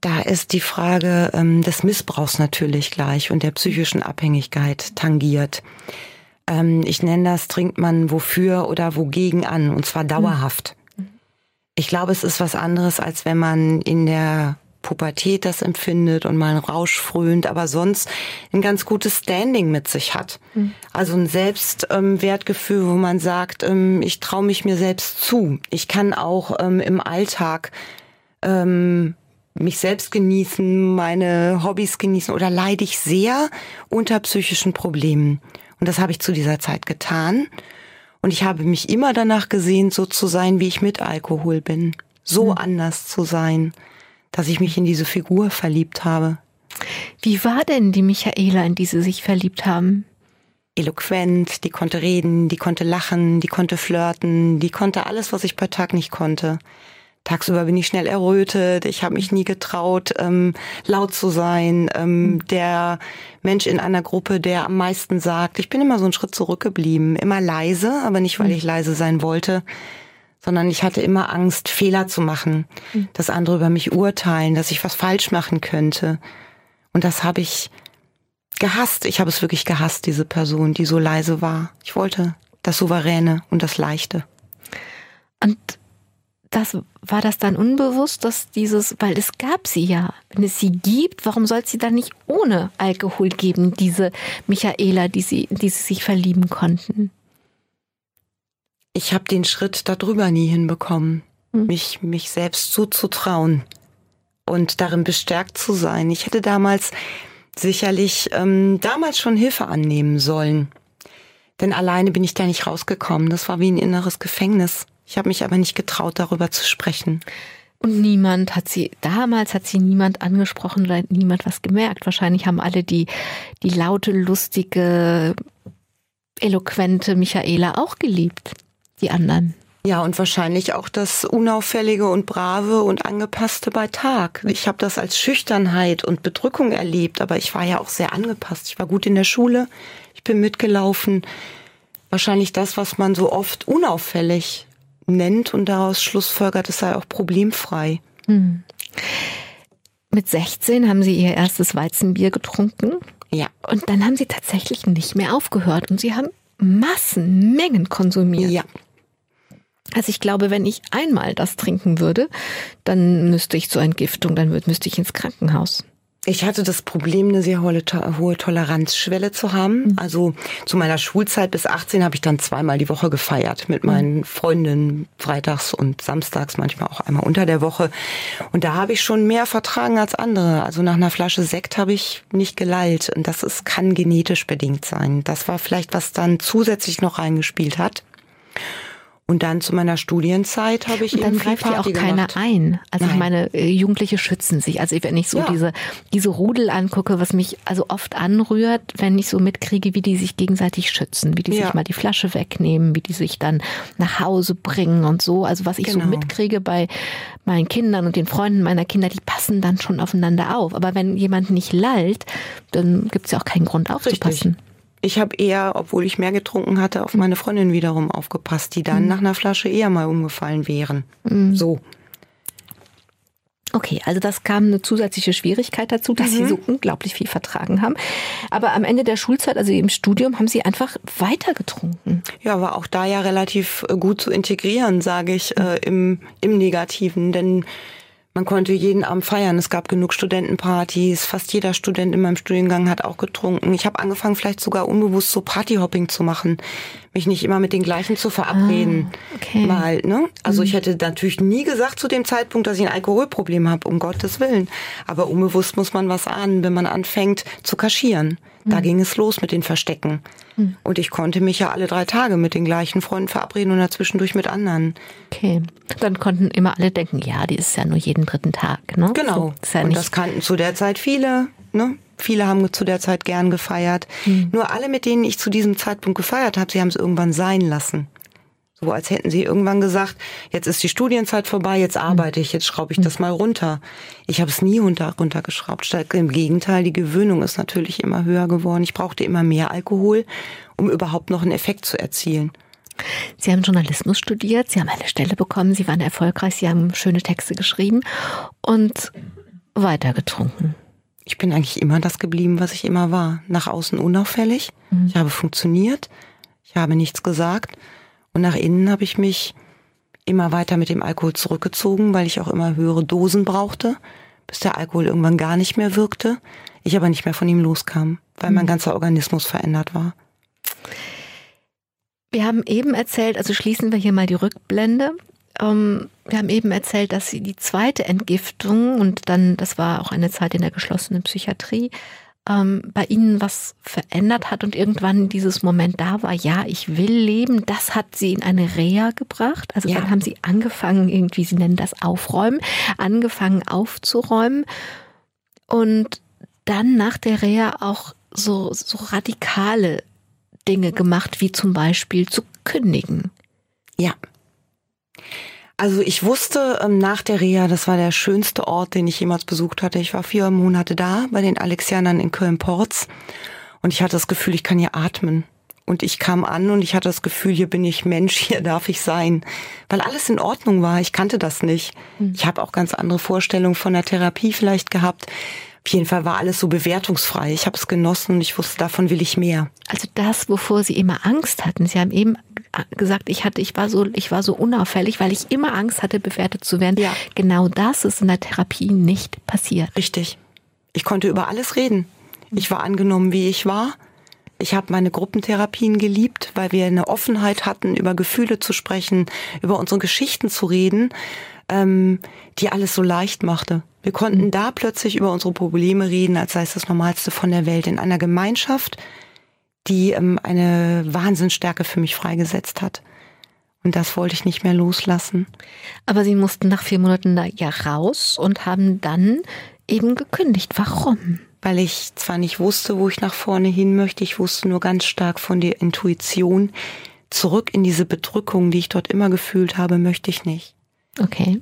Da ist die Frage ähm, des Missbrauchs natürlich gleich und der psychischen Abhängigkeit tangiert. Ähm, ich nenne das, trinkt man wofür oder wogegen an, und zwar dauerhaft. Hm. Ich glaube, es ist was anderes, als wenn man in der Pubertät das empfindet und mal einen Rausch frönt, aber sonst ein ganz gutes Standing mit sich hat. Mhm. Also ein Selbstwertgefühl, ähm, wo man sagt, ähm, ich traue mich mir selbst zu. Ich kann auch ähm, im Alltag ähm, mich selbst genießen, meine Hobbys genießen oder leide ich sehr unter psychischen Problemen. Und das habe ich zu dieser Zeit getan. Und ich habe mich immer danach gesehen, so zu sein, wie ich mit Alkohol bin. So mhm. anders zu sein, dass ich mich in diese Figur verliebt habe. Wie war denn die Michaela, in die Sie sich verliebt haben? Eloquent, die konnte reden, die konnte lachen, die konnte flirten, die konnte alles, was ich per Tag nicht konnte. Tagsüber bin ich schnell errötet, ich habe mich nie getraut, ähm, laut zu sein. Ähm, mhm. der Mensch in einer Gruppe, der am meisten sagt, ich bin immer so einen Schritt zurückgeblieben, immer leise, aber nicht, weil mhm. ich leise sein wollte, sondern ich hatte immer Angst, Fehler zu machen, mhm. dass andere über mich urteilen, dass ich was falsch machen könnte. Und das habe ich gehasst. Ich habe es wirklich gehasst, diese Person, die so leise war. Ich wollte das Souveräne und das Leichte. Und das war das dann unbewusst, dass dieses, weil es gab sie ja. Wenn es sie gibt, warum soll es sie dann nicht ohne Alkohol geben, diese Michaela, die sie, die sie sich verlieben konnten? Ich habe den Schritt darüber nie hinbekommen, hm. mich, mich selbst zuzutrauen und darin bestärkt zu sein. Ich hätte damals sicherlich ähm, damals schon Hilfe annehmen sollen. Denn alleine bin ich da nicht rausgekommen. Das war wie ein inneres Gefängnis. Ich habe mich aber nicht getraut, darüber zu sprechen. Und niemand hat sie, damals hat sie niemand angesprochen oder niemand was gemerkt. Wahrscheinlich haben alle die, die laute, lustige, eloquente Michaela auch geliebt. Die anderen. Ja, und wahrscheinlich auch das Unauffällige und Brave und Angepasste bei Tag. Ich habe das als Schüchternheit und Bedrückung erlebt, aber ich war ja auch sehr angepasst. Ich war gut in der Schule, ich bin mitgelaufen. Wahrscheinlich das, was man so oft unauffällig nennt und daraus schlussfolgert, es sei auch problemfrei. Hm. Mit 16 haben Sie Ihr erstes Weizenbier getrunken. Ja. Und dann haben Sie tatsächlich nicht mehr aufgehört und Sie haben Massenmengen konsumiert. Ja. Also ich glaube, wenn ich einmal das trinken würde, dann müsste ich zur Entgiftung, dann müsste ich ins Krankenhaus. Ich hatte das Problem, eine sehr hohe, hohe Toleranzschwelle zu haben. Mhm. Also zu meiner Schulzeit bis 18 habe ich dann zweimal die Woche gefeiert mit meinen mhm. Freundinnen, freitags und samstags, manchmal auch einmal unter der Woche. Und da habe ich schon mehr vertragen als andere. Also nach einer Flasche Sekt habe ich nicht gelallt. Und das ist, kann genetisch bedingt sein. Das war vielleicht, was dann zusätzlich noch reingespielt hat. Und dann zu meiner Studienzeit habe ich und dann greift ja auch keiner ein. Also Nein. ich meine, äh, Jugendliche schützen sich. Also wenn ich so ja. diese diese Rudel angucke, was mich also oft anrührt, wenn ich so mitkriege, wie die sich gegenseitig schützen, wie die ja. sich mal die Flasche wegnehmen, wie die sich dann nach Hause bringen und so. Also was ich genau. so mitkriege bei meinen Kindern und den Freunden meiner Kinder, die passen dann schon aufeinander auf. Aber wenn jemand nicht lallt, dann gibt es ja auch keinen Grund aufzupassen. Richtig. Ich habe eher, obwohl ich mehr getrunken hatte, auf meine Freundin wiederum aufgepasst, die dann mhm. nach einer Flasche eher mal umgefallen wären. Mhm. So. Okay, also das kam eine zusätzliche Schwierigkeit dazu, dass mhm. sie so unglaublich viel vertragen haben. Aber am Ende der Schulzeit, also im Studium, haben sie einfach weiter getrunken. Ja, war auch da ja relativ äh, gut zu integrieren, sage ich, äh, im, im Negativen. Denn man konnte jeden Abend feiern. Es gab genug Studentenpartys. Fast jeder Student in meinem Studiengang hat auch getrunken. Ich habe angefangen, vielleicht sogar unbewusst so Partyhopping zu machen. Mich nicht immer mit den gleichen zu verabreden. Ah, okay. Mal, ne? Also mhm. ich hätte natürlich nie gesagt zu dem Zeitpunkt, dass ich ein Alkoholproblem habe, um Gottes Willen. Aber unbewusst muss man was ahnen, wenn man anfängt zu kaschieren. Da mhm. ging es los mit den Verstecken. Mhm. Und ich konnte mich ja alle drei Tage mit den gleichen Freunden verabreden und dazwischendurch mit anderen. Okay. Dann konnten immer alle denken, ja, die ist ja nur jeden dritten Tag, ne? Genau. So, ja und das kannten zu der Zeit viele, ne? Viele haben zu der Zeit gern gefeiert. Mhm. Nur alle, mit denen ich zu diesem Zeitpunkt gefeiert habe, sie haben es irgendwann sein lassen. So als hätten sie irgendwann gesagt, jetzt ist die Studienzeit vorbei, jetzt arbeite ich, jetzt schraube ich das mal runter. Ich habe es nie runter, runtergeschraubt. Im Gegenteil, die Gewöhnung ist natürlich immer höher geworden. Ich brauchte immer mehr Alkohol, um überhaupt noch einen Effekt zu erzielen. Sie haben Journalismus studiert, Sie haben eine Stelle bekommen, Sie waren erfolgreich, Sie haben schöne Texte geschrieben und weiter getrunken. Ich bin eigentlich immer das geblieben, was ich immer war. Nach außen unauffällig. Mhm. Ich habe funktioniert. Ich habe nichts gesagt. Und nach innen habe ich mich immer weiter mit dem Alkohol zurückgezogen, weil ich auch immer höhere Dosen brauchte, bis der Alkohol irgendwann gar nicht mehr wirkte. Ich aber nicht mehr von ihm loskam, weil mein mhm. ganzer Organismus verändert war. Wir haben eben erzählt, also schließen wir hier mal die Rückblende. Ähm, wir haben eben erzählt, dass sie die zweite Entgiftung und dann, das war auch eine Zeit in der geschlossenen Psychiatrie, ähm, bei Ihnen was verändert hat und irgendwann dieses Moment da war, ja, ich will leben, das hat Sie in eine Reha gebracht. Also ja. dann haben Sie angefangen, irgendwie, Sie nennen das Aufräumen, angefangen aufzuräumen und dann nach der Reha auch so, so radikale Dinge gemacht, wie zum Beispiel zu kündigen. Ja. Also ich wusste ähm, nach der Reha, das war der schönste Ort, den ich jemals besucht hatte. Ich war vier Monate da bei den Alexianern in Köln-Porz und ich hatte das Gefühl, ich kann hier atmen. Und ich kam an und ich hatte das Gefühl, hier bin ich Mensch, hier *laughs* darf ich sein, weil alles in Ordnung war. Ich kannte das nicht. Hm. Ich habe auch ganz andere Vorstellungen von der Therapie vielleicht gehabt. Auf jeden Fall war alles so bewertungsfrei. Ich habe es genossen und ich wusste, davon will ich mehr. Also das, wovor Sie immer Angst hatten. Sie haben eben gesagt, ich hatte, ich war so, ich war so unauffällig, weil ich immer Angst hatte, bewertet zu werden. Ja. Genau das ist in der Therapie nicht passiert. Richtig. Ich konnte über alles reden. Ich war angenommen, wie ich war. Ich habe meine Gruppentherapien geliebt, weil wir eine Offenheit hatten, über Gefühle zu sprechen, über unsere Geschichten zu reden, ähm, die alles so leicht machte. Wir konnten da plötzlich über unsere Probleme reden, als sei es das Normalste von der Welt, in einer Gemeinschaft, die ähm, eine Wahnsinnsstärke für mich freigesetzt hat. Und das wollte ich nicht mehr loslassen. Aber Sie mussten nach vier Monaten da ja raus und haben dann eben gekündigt. Warum? Weil ich zwar nicht wusste, wo ich nach vorne hin möchte, ich wusste nur ganz stark von der Intuition, zurück in diese Bedrückung, die ich dort immer gefühlt habe, möchte ich nicht. Okay.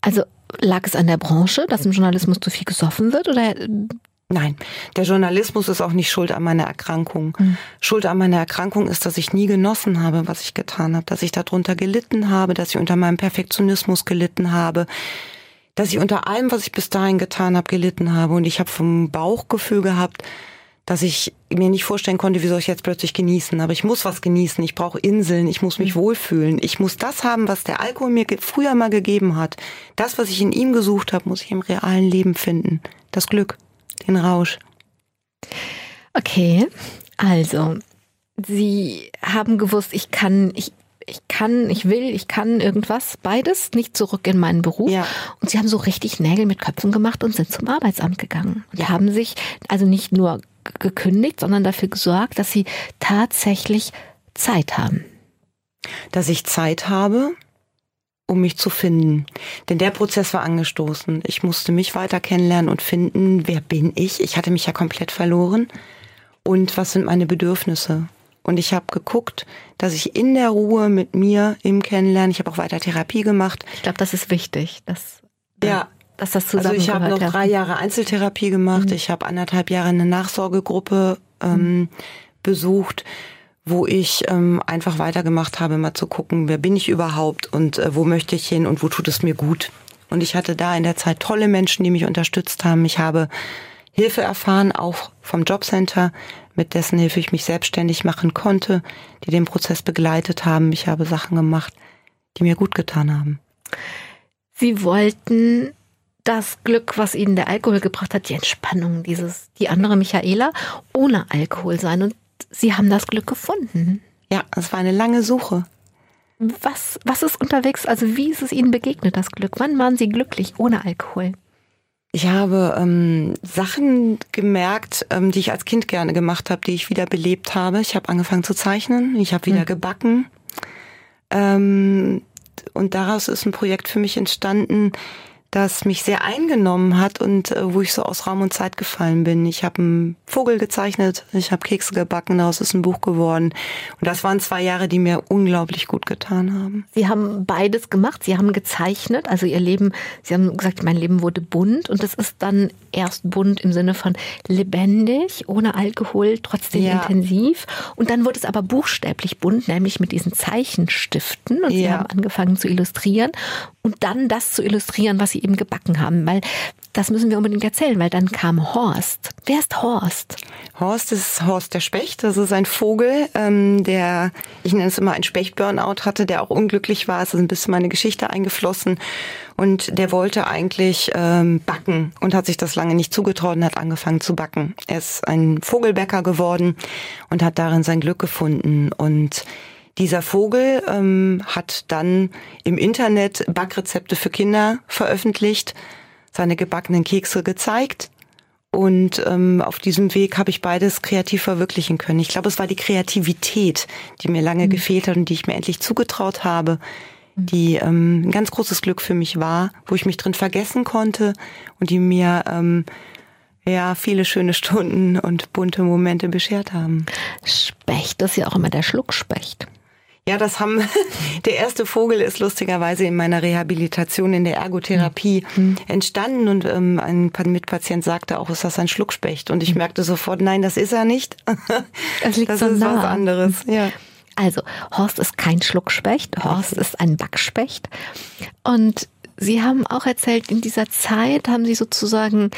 Also lag es an der Branche, dass im Journalismus zu viel gesoffen wird oder Nein, der Journalismus ist auch nicht schuld an meiner Erkrankung. Mhm. Schuld an meiner Erkrankung ist, dass ich nie genossen habe, was ich getan habe, dass ich darunter gelitten habe, dass ich unter meinem Perfektionismus gelitten habe, dass ich unter allem, was ich bis dahin getan habe, gelitten habe. Und ich habe vom Bauchgefühl gehabt, dass ich mir nicht vorstellen konnte, wie soll ich jetzt plötzlich genießen. Aber ich muss was genießen, ich brauche Inseln, ich muss mich mhm. wohlfühlen. Ich muss das haben, was der Alkohol mir früher mal gegeben hat. Das, was ich in ihm gesucht habe, muss ich im realen Leben finden. Das Glück den Rausch. Okay, also Sie haben gewusst, ich kann, ich, ich kann, ich will, ich kann irgendwas, beides, nicht zurück in meinen Beruf. Ja. Und sie haben so richtig Nägel mit Köpfen gemacht und sind zum Arbeitsamt gegangen. Und ja. haben sich also nicht nur gekündigt, sondern dafür gesorgt, dass sie tatsächlich Zeit haben. Dass ich Zeit habe, um mich zu finden. Denn der Prozess war angestoßen. Ich musste mich weiter kennenlernen und finden, wer bin ich? Ich hatte mich ja komplett verloren. Und was sind meine Bedürfnisse? Und ich habe geguckt, dass ich in der Ruhe mit mir im Kennenlernen, ich habe auch weiter Therapie gemacht. Ich glaube, das ist wichtig, dass, ja. dass das zusammen Also ich habe noch ja. drei Jahre Einzeltherapie gemacht. Mhm. Ich habe anderthalb Jahre eine Nachsorgegruppe ähm, mhm. besucht wo ich ähm, einfach weitergemacht habe, mal zu gucken, wer bin ich überhaupt und äh, wo möchte ich hin und wo tut es mir gut. Und ich hatte da in der Zeit tolle Menschen, die mich unterstützt haben. Ich habe Hilfe erfahren, auch vom Jobcenter, mit dessen Hilfe ich mich selbstständig machen konnte, die den Prozess begleitet haben. Ich habe Sachen gemacht, die mir gut getan haben. Sie wollten das Glück, was ihnen der Alkohol gebracht hat, die Entspannung, dieses, die andere Michaela, ohne Alkohol sein. Und Sie haben das Glück gefunden. Ja, es war eine lange Suche. Was, was ist unterwegs, also wie ist es Ihnen begegnet, das Glück? Wann waren Sie glücklich ohne Alkohol? Ich habe ähm, Sachen gemerkt, ähm, die ich als Kind gerne gemacht habe, die ich wieder belebt habe. Ich habe angefangen zu zeichnen, ich habe wieder hm. gebacken. Ähm, und daraus ist ein Projekt für mich entstanden, das mich sehr eingenommen hat und äh, wo ich so aus Raum und Zeit gefallen bin. Ich habe einen Vogel gezeichnet, ich habe Kekse gebacken, daraus ist ein Buch geworden. Und das waren zwei Jahre, die mir unglaublich gut getan haben. Sie haben beides gemacht, Sie haben gezeichnet, also Ihr Leben, Sie haben gesagt, mein Leben wurde bunt und das ist dann erst bunt im Sinne von lebendig, ohne Alkohol, trotzdem ja. intensiv. Und dann wurde es aber buchstäblich bunt, nämlich mit diesen Zeichenstiften. Und ja. Sie haben angefangen zu illustrieren und dann das zu illustrieren, was Sie eben gebacken haben. Weil das müssen wir unbedingt erzählen, weil dann kam Horst. Wer ist Horst? Horst ist Horst der Specht. Das ist ein Vogel, ähm, der, ich nenne es immer ein Specht-Burnout hatte, der auch unglücklich war. Es ist ein bisschen meine Geschichte eingeflossen. Und der wollte eigentlich ähm, backen und hat sich das lange nicht zugetraut und hat angefangen zu backen. Er ist ein Vogelbäcker geworden und hat darin sein Glück gefunden. Und dieser Vogel ähm, hat dann im Internet Backrezepte für Kinder veröffentlicht seine gebackenen Kekse gezeigt. Und ähm, auf diesem Weg habe ich beides kreativ verwirklichen können. Ich glaube, es war die Kreativität, die mir lange mhm. gefehlt hat und die ich mir endlich zugetraut habe, mhm. die ähm, ein ganz großes Glück für mich war, wo ich mich drin vergessen konnte und die mir ähm, ja viele schöne Stunden und bunte Momente beschert haben. Specht, das ist ja auch immer der Schluckspecht. Ja, das haben, *laughs* der erste Vogel ist lustigerweise in meiner Rehabilitation in der Ergotherapie mhm. entstanden und ähm, ein Mitpatient sagte auch, ist das ein Schluckspecht? Und ich mhm. merkte sofort, nein, das ist er nicht. *laughs* Das, liegt das so ist nah. was anderes, ja. Also, Horst ist kein Schluckspecht, Horst ist ein Backspecht. Und Sie haben auch erzählt, in dieser Zeit haben Sie sozusagen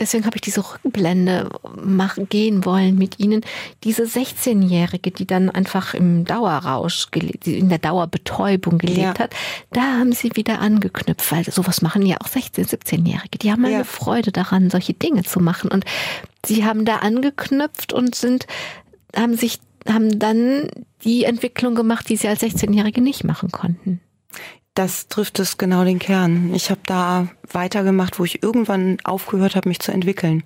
deswegen habe ich diese Rückblende machen, gehen wollen mit Ihnen. Diese 16-Jährige, die dann einfach im Dauerrausch, in der Dauerbetäubung gelebt ja. hat, da haben Sie wieder angeknüpft, weil sowas machen ja auch 16-, 17-Jährige. Die haben ja. eine Freude daran, solche Dinge zu machen. Und Sie haben da angeknüpft und sind, haben sich, haben dann die Entwicklung gemacht, die Sie als 16-Jährige nicht machen konnten das trifft es genau den Kern. Ich habe da weitergemacht, wo ich irgendwann aufgehört habe, mich zu entwickeln.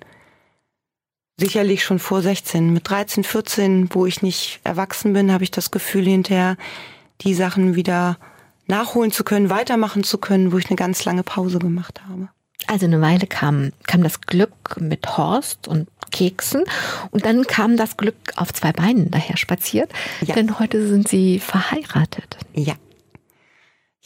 Sicherlich schon vor 16. Mit 13, 14, wo ich nicht erwachsen bin, habe ich das Gefühl hinterher, die Sachen wieder nachholen zu können, weitermachen zu können, wo ich eine ganz lange Pause gemacht habe. Also eine Weile kam, kam das Glück mit Horst und Keksen und dann kam das Glück auf zwei Beinen daher spaziert, ja. denn heute sind sie verheiratet. Ja.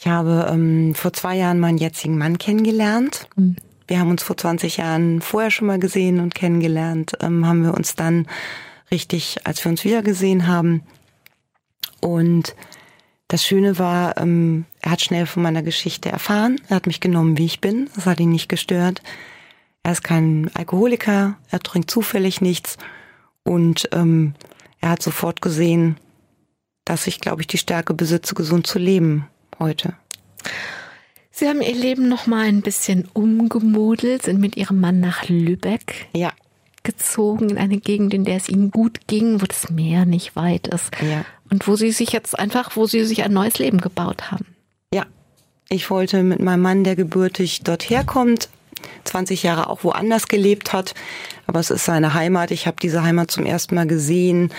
Ich habe ähm, vor zwei Jahren meinen jetzigen Mann kennengelernt. Mhm. Wir haben uns vor 20 Jahren vorher schon mal gesehen und kennengelernt. Ähm, haben wir uns dann richtig, als wir uns wieder gesehen haben. Und das Schöne war, ähm, er hat schnell von meiner Geschichte erfahren. Er hat mich genommen, wie ich bin. Das hat ihn nicht gestört. Er ist kein Alkoholiker. Er trinkt zufällig nichts. Und ähm, er hat sofort gesehen, dass ich, glaube ich, die Stärke besitze, gesund zu leben heute? Sie haben Ihr Leben noch mal ein bisschen umgemodelt, sind mit Ihrem Mann nach Lübeck ja. gezogen, in eine Gegend, in der es Ihnen gut ging, wo das Meer nicht weit ist. Ja. Und wo Sie sich jetzt einfach, wo Sie sich ein neues Leben gebaut haben. Ja. Ich wollte mit meinem Mann, der gebürtig dort herkommt, 20 Jahre auch woanders gelebt hat, aber es ist seine Heimat. Ich habe diese Heimat zum ersten Mal gesehen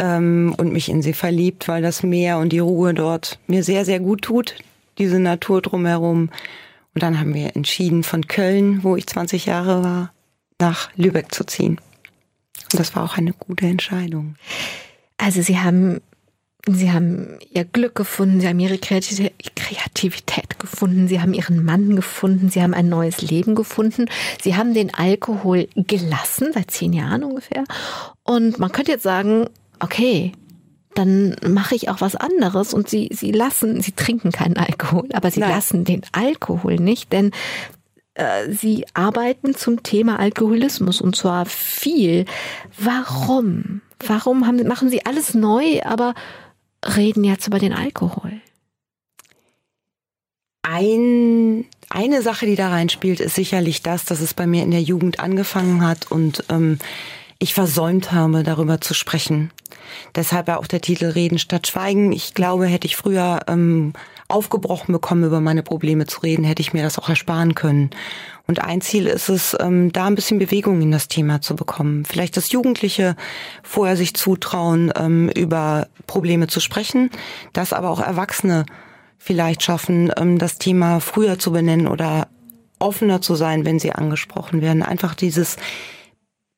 ähm, und mich in sie verliebt, weil das Meer und die Ruhe dort mir sehr, sehr gut tut, diese Natur drumherum. Und dann haben wir entschieden, von Köln, wo ich 20 Jahre war, nach Lübeck zu ziehen. Und das war auch eine gute Entscheidung. Also Sie haben Sie haben ihr Glück gefunden, sie haben ihre Kreativität gefunden, sie haben ihren Mann gefunden, sie haben ein neues Leben gefunden, sie haben den Alkohol gelassen, seit zehn Jahren ungefähr. Und man könnte jetzt sagen, okay, dann mache ich auch was anderes und sie, sie lassen, sie trinken keinen Alkohol, aber sie Nein. lassen den Alkohol nicht, denn äh, sie arbeiten zum Thema Alkoholismus und zwar viel. Warum? Warum haben, machen sie alles neu, aber reden jetzt über den Alkohol? Ein, eine Sache, die da reinspielt, ist sicherlich das, dass es bei mir in der Jugend angefangen hat und ähm, ich versäumt habe, darüber zu sprechen. Deshalb ja auch der Titel Reden statt Schweigen. Ich glaube, hätte ich früher ähm, aufgebrochen bekommen, über meine Probleme zu reden, hätte ich mir das auch ersparen können. Und ein Ziel ist es, ähm, da ein bisschen Bewegung in das Thema zu bekommen. Vielleicht das Jugendliche vorher sich zutrauen, ähm, über Probleme zu sprechen, dass aber auch Erwachsene vielleicht schaffen, ähm, das Thema früher zu benennen oder offener zu sein, wenn sie angesprochen werden. Einfach dieses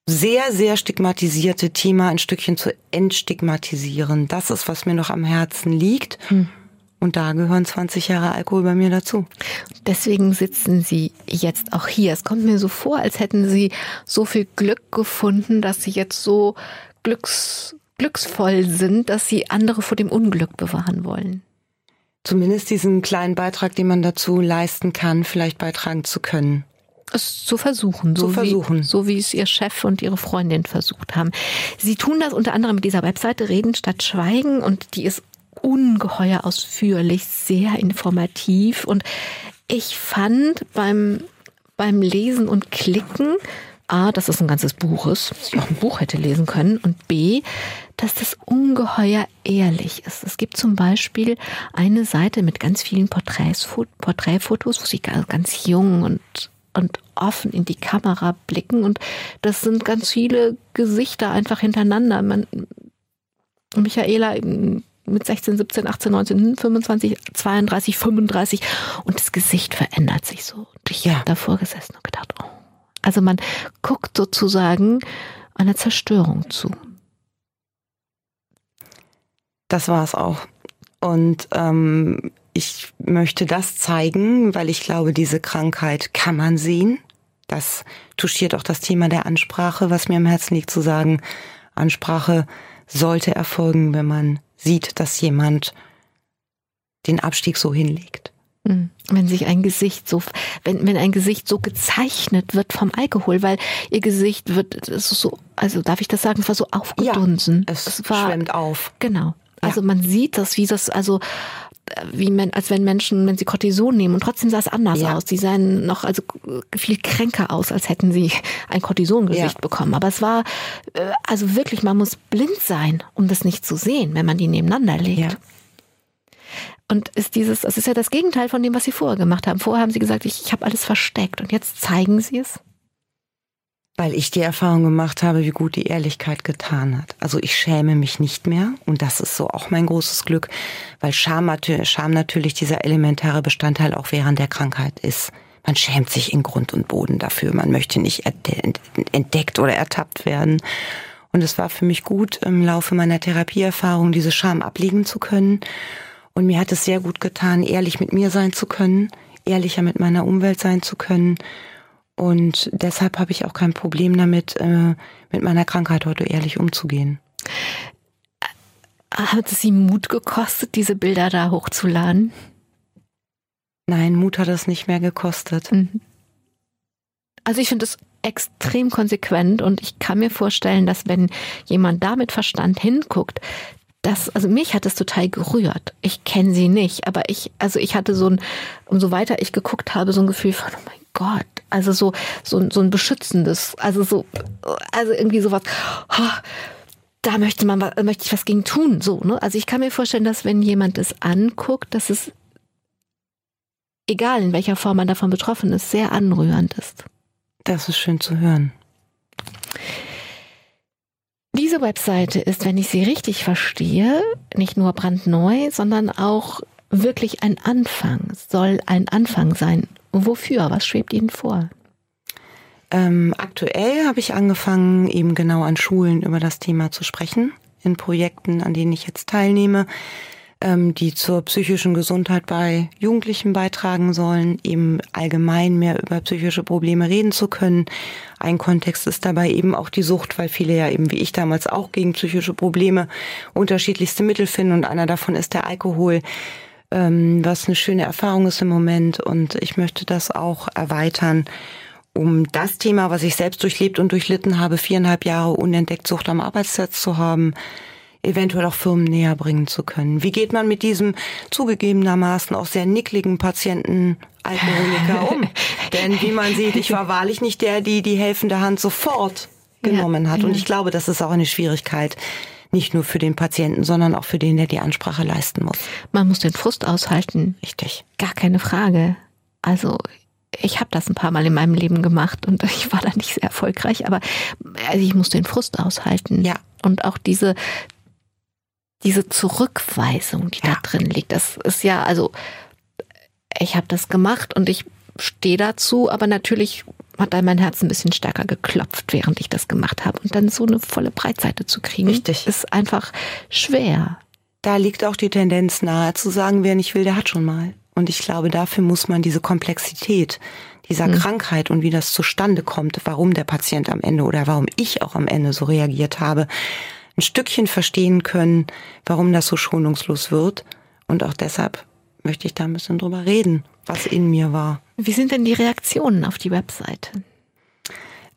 sehr, sehr stigmatisierte Thema ein Stückchen zu entstigmatisieren. Das ist, was mir noch am Herzen liegt. Hm. Und da gehören 20 Jahre Alkohol bei mir dazu. Deswegen sitzen Sie jetzt auch hier. Es kommt mir so vor, als hätten Sie so viel Glück gefunden, dass Sie jetzt so glücks, glücksvoll sind, dass Sie andere vor dem Unglück bewahren wollen. Zumindest diesen kleinen Beitrag, den man dazu leisten kann, vielleicht beitragen zu können es zu versuchen, so, zu versuchen. Wie, so wie es ihr Chef und ihre Freundin versucht haben. Sie tun das unter anderem mit dieser Webseite Reden statt Schweigen und die ist ungeheuer ausführlich, sehr informativ und ich fand beim, beim Lesen und Klicken, A, dass es ein ganzes Buch ist, dass ich auch ein Buch hätte lesen können und B, dass das ungeheuer ehrlich ist. Es gibt zum Beispiel eine Seite mit ganz vielen Porträts, Porträtfotos, wo sie ganz jung und und offen in die Kamera blicken und das sind ganz viele Gesichter einfach hintereinander. Man, Michaela mit 16, 17, 18, 19, 25, 32, 35 und das Gesicht verändert sich so. Und ich ja. habe davor gesessen und gedacht, oh. Also man guckt sozusagen einer Zerstörung zu. Das war es auch. Und ähm, ich möchte das zeigen, weil ich glaube, diese Krankheit kann man sehen. Das touchiert auch das Thema der Ansprache, was mir am Herzen liegt, zu sagen, Ansprache sollte erfolgen, wenn man sieht, dass jemand den Abstieg so hinlegt. Hm. Wenn sich ein Gesicht so, wenn, wenn ein Gesicht so gezeichnet wird vom Alkohol, weil ihr Gesicht wird so, also darf ich das sagen, es war so aufgedunsen. Ja, es, es war, schwemmt auf. Genau. Also ja. man sieht das, wie das, also wie man, als wenn Menschen, wenn sie Cortison nehmen und trotzdem sah es anders ja. aus. Die sahen noch also viel kränker aus, als hätten sie ein Cortisongewicht ja. bekommen. Aber es war äh, also wirklich, man muss blind sein, um das nicht zu sehen, wenn man die nebeneinander legt. Ja. Und ist dieses, das ist ja das Gegenteil von dem, was sie vorher gemacht haben. Vorher haben sie gesagt, ich, ich habe alles versteckt und jetzt zeigen sie es. Weil ich die Erfahrung gemacht habe, wie gut die Ehrlichkeit getan hat. Also ich schäme mich nicht mehr und das ist so auch mein großes Glück, weil Scham, Scham natürlich dieser elementare Bestandteil auch während der Krankheit ist. Man schämt sich in Grund und Boden dafür. Man möchte nicht entdeckt oder ertappt werden. Und es war für mich gut, im Laufe meiner Therapieerfahrung diese Scham ablegen zu können. Und mir hat es sehr gut getan, ehrlich mit mir sein zu können, ehrlicher mit meiner Umwelt sein zu können und deshalb habe ich auch kein Problem damit, äh, mit meiner Krankheit heute ehrlich umzugehen. Hat es Sie Mut gekostet, diese Bilder da hochzuladen? Nein, Mut hat es nicht mehr gekostet. Mhm. Also ich finde es extrem konsequent und ich kann mir vorstellen, dass wenn jemand da mit Verstand hinguckt, das, also mich hat es total gerührt. Ich kenne sie nicht, aber ich, also ich hatte so ein, umso weiter ich geguckt habe, so ein Gefühl von, oh mein Gott, also so, so, so ein beschützendes, also so, also irgendwie sowas, oh, da möchte man, möchte ich was gegen tun, so, ne? Also ich kann mir vorstellen, dass wenn jemand es anguckt, dass es, egal in welcher Form man davon betroffen ist, sehr anrührend ist. Das ist schön zu hören. Diese Webseite ist, wenn ich sie richtig verstehe, nicht nur brandneu, sondern auch wirklich ein Anfang, soll ein Anfang sein Wofür? Was schwebt Ihnen vor? Ähm, aktuell habe ich angefangen, eben genau an Schulen über das Thema zu sprechen, in Projekten, an denen ich jetzt teilnehme, ähm, die zur psychischen Gesundheit bei Jugendlichen beitragen sollen, eben allgemein mehr über psychische Probleme reden zu können. Ein Kontext ist dabei eben auch die Sucht, weil viele ja eben wie ich damals auch gegen psychische Probleme unterschiedlichste Mittel finden und einer davon ist der Alkohol ähm, was eine schöne Erfahrung ist im Moment. Und ich möchte das auch erweitern, um das Thema, was ich selbst durchlebt und durchlitten habe, viereinhalb Jahre unentdeckt Sucht am Arbeitsplatz zu haben, eventuell auch Firmen näher bringen zu können. Wie geht man mit diesem zugegebenermaßen auch sehr nickligen Patienten Alkoholiker um? *laughs* Denn wie man sieht, ich war wahrlich nicht der, die die helfende Hand sofort genommen hat. Und ich glaube, das ist auch eine Schwierigkeit, nicht nur für den Patienten, sondern auch für den, der die Ansprache leisten muss. Man muss den Frust aushalten. Richtig. Gar keine Frage. Also ich habe das ein paar Mal in meinem Leben gemacht und *laughs* ich war da nicht sehr erfolgreich, aber also ich muss den Frust aushalten. Ja. Und auch diese, diese Zurückweisung, die ja. da drin liegt, das ist ja, also ich habe das gemacht und ich stehe dazu, aber natürlich hat dann mein Herz ein bisschen stärker geklopft, während ich das gemacht habe. Und dann so eine volle Breitseite zu kriegen, Richtig. ist einfach schwer. Da liegt auch die Tendenz nahe, zu sagen, wer nicht will, der hat schon mal. Und ich glaube, dafür muss man diese Komplexität dieser hm. Krankheit und wie das zustande kommt, warum der Patient am Ende oder warum ich auch am Ende so reagiert habe, ein Stückchen verstehen können, warum das so schonungslos wird. Und auch deshalb möchte ich da ein bisschen drüber reden, was in mir war. Wie sind denn die Reaktionen auf die Webseite?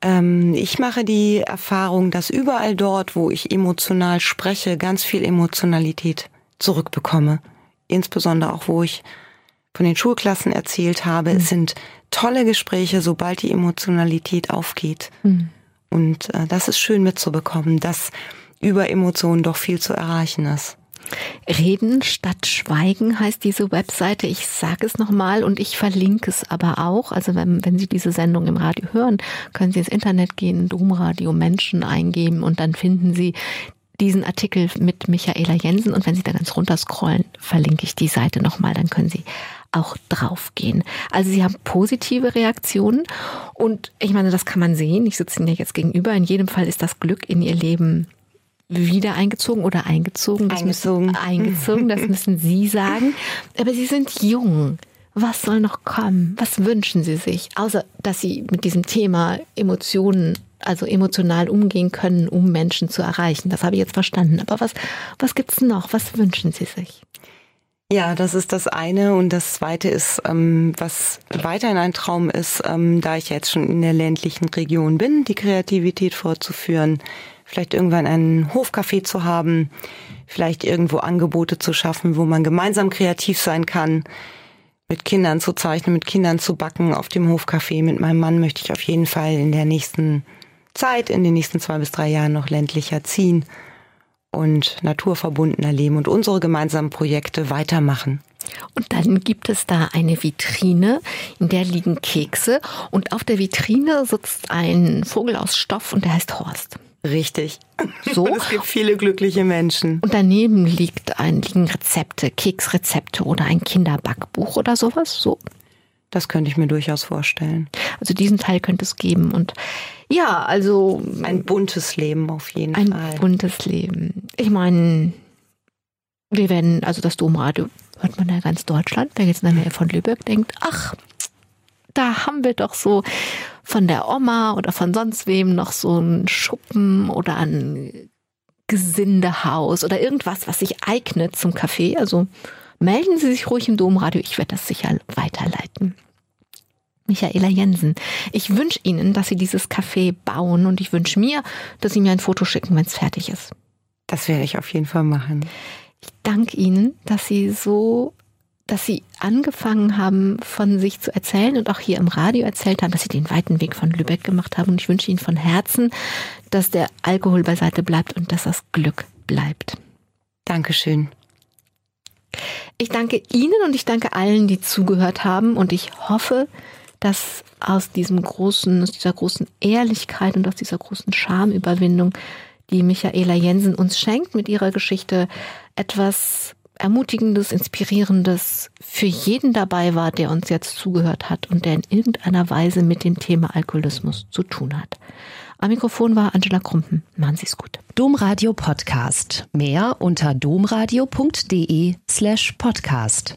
Ähm, ich mache die Erfahrung, dass überall dort, wo ich emotional spreche, ganz viel Emotionalität zurückbekomme. Insbesondere auch, wo ich von den Schulklassen erzählt habe. Mhm. Es sind tolle Gespräche, sobald die Emotionalität aufgeht. Mhm. Und äh, das ist schön mitzubekommen, dass über Emotionen doch viel zu erreichen ist. Reden statt Schweigen heißt diese Webseite. Ich sage es nochmal und ich verlinke es aber auch. Also wenn, wenn Sie diese Sendung im Radio hören, können Sie ins Internet gehen, Domradio Menschen eingeben und dann finden Sie diesen Artikel mit Michaela Jensen und wenn Sie da ganz runter scrollen, verlinke ich die Seite nochmal, dann können Sie auch draufgehen. Also Sie haben positive Reaktionen und ich meine, das kann man sehen. Ich sitze Ihnen ja jetzt gegenüber. In jedem Fall ist das Glück in Ihr Leben wieder eingezogen oder eingezogen? Das eingezogen. Müssen, eingezogen, das *laughs* müssen Sie sagen. Aber Sie sind jung. Was soll noch kommen? Was wünschen Sie sich? Außer, dass Sie mit diesem Thema Emotionen, also emotional umgehen können, um Menschen zu erreichen. Das habe ich jetzt verstanden. Aber was, was gibt's noch? Was wünschen Sie sich? Ja, das ist das eine. Und das zweite ist, ähm, was weiterhin ein Traum ist, ähm, da ich jetzt schon in der ländlichen Region bin, die Kreativität fortzuführen, vielleicht irgendwann einen Hofcafé zu haben, vielleicht irgendwo Angebote zu schaffen, wo man gemeinsam kreativ sein kann, mit Kindern zu zeichnen, mit Kindern zu backen auf dem Hofcafé. Mit meinem Mann möchte ich auf jeden Fall in der nächsten Zeit, in den nächsten zwei bis drei Jahren noch ländlicher ziehen und naturverbundener leben und unsere gemeinsamen Projekte weitermachen. Und dann gibt es da eine Vitrine, in der liegen Kekse und auf der Vitrine sitzt ein Vogel aus Stoff und der heißt Horst. Richtig. *laughs* So. es gibt viele glückliche Menschen. Und daneben liegt ein, liegen Rezepte, Keksrezepte oder ein Kinderbackbuch oder sowas. So. Das könnte ich mir durchaus vorstellen. Also diesen Teil könnte es geben. Und ja, also. Ein buntes Leben auf jeden ein Fall. Ein buntes Leben. Ich meine, wir werden, also das Domradio hört man ja ganz Deutschland. Wer jetzt in der Nähe von Lübeck denkt, ach, da haben wir doch so von der Oma oder von sonst wem noch so einen Schuppen oder ein Gesindehaus oder irgendwas, was sich eignet zum Kaffee. Also melden Sie sich ruhig im Domradio. Ich werde das sicher weiterleiten. Michaela Jensen, ich wünsche Ihnen, dass Sie dieses Café bauen und ich wünsche mir, dass Sie mir ein Foto schicken, wenn es fertig ist. Das werde ich auf jeden Fall machen. Ich danke Ihnen, dass Sie so, dass Sie angefangen haben, von sich zu erzählen und auch hier im Radio erzählt haben, dass Sie den weiten Weg von Lübeck gemacht haben. Und ich wünsche Ihnen von Herzen, dass der Alkohol beiseite bleibt und dass das Glück bleibt. Dankeschön. Ich danke Ihnen und ich danke allen, die zugehört haben und ich hoffe, dass aus diesem großen, aus dieser großen Ehrlichkeit und aus dieser großen Schamüberwindung, die Michaela Jensen uns schenkt mit ihrer Geschichte, etwas Ermutigendes, Inspirierendes für jeden dabei war, der uns jetzt zugehört hat und der in irgendeiner Weise mit dem Thema Alkoholismus zu tun hat. Am Mikrofon war Angela Krumpen. Machen Sie es gut. Domradio Podcast. Mehr unter domradio.de slash podcast.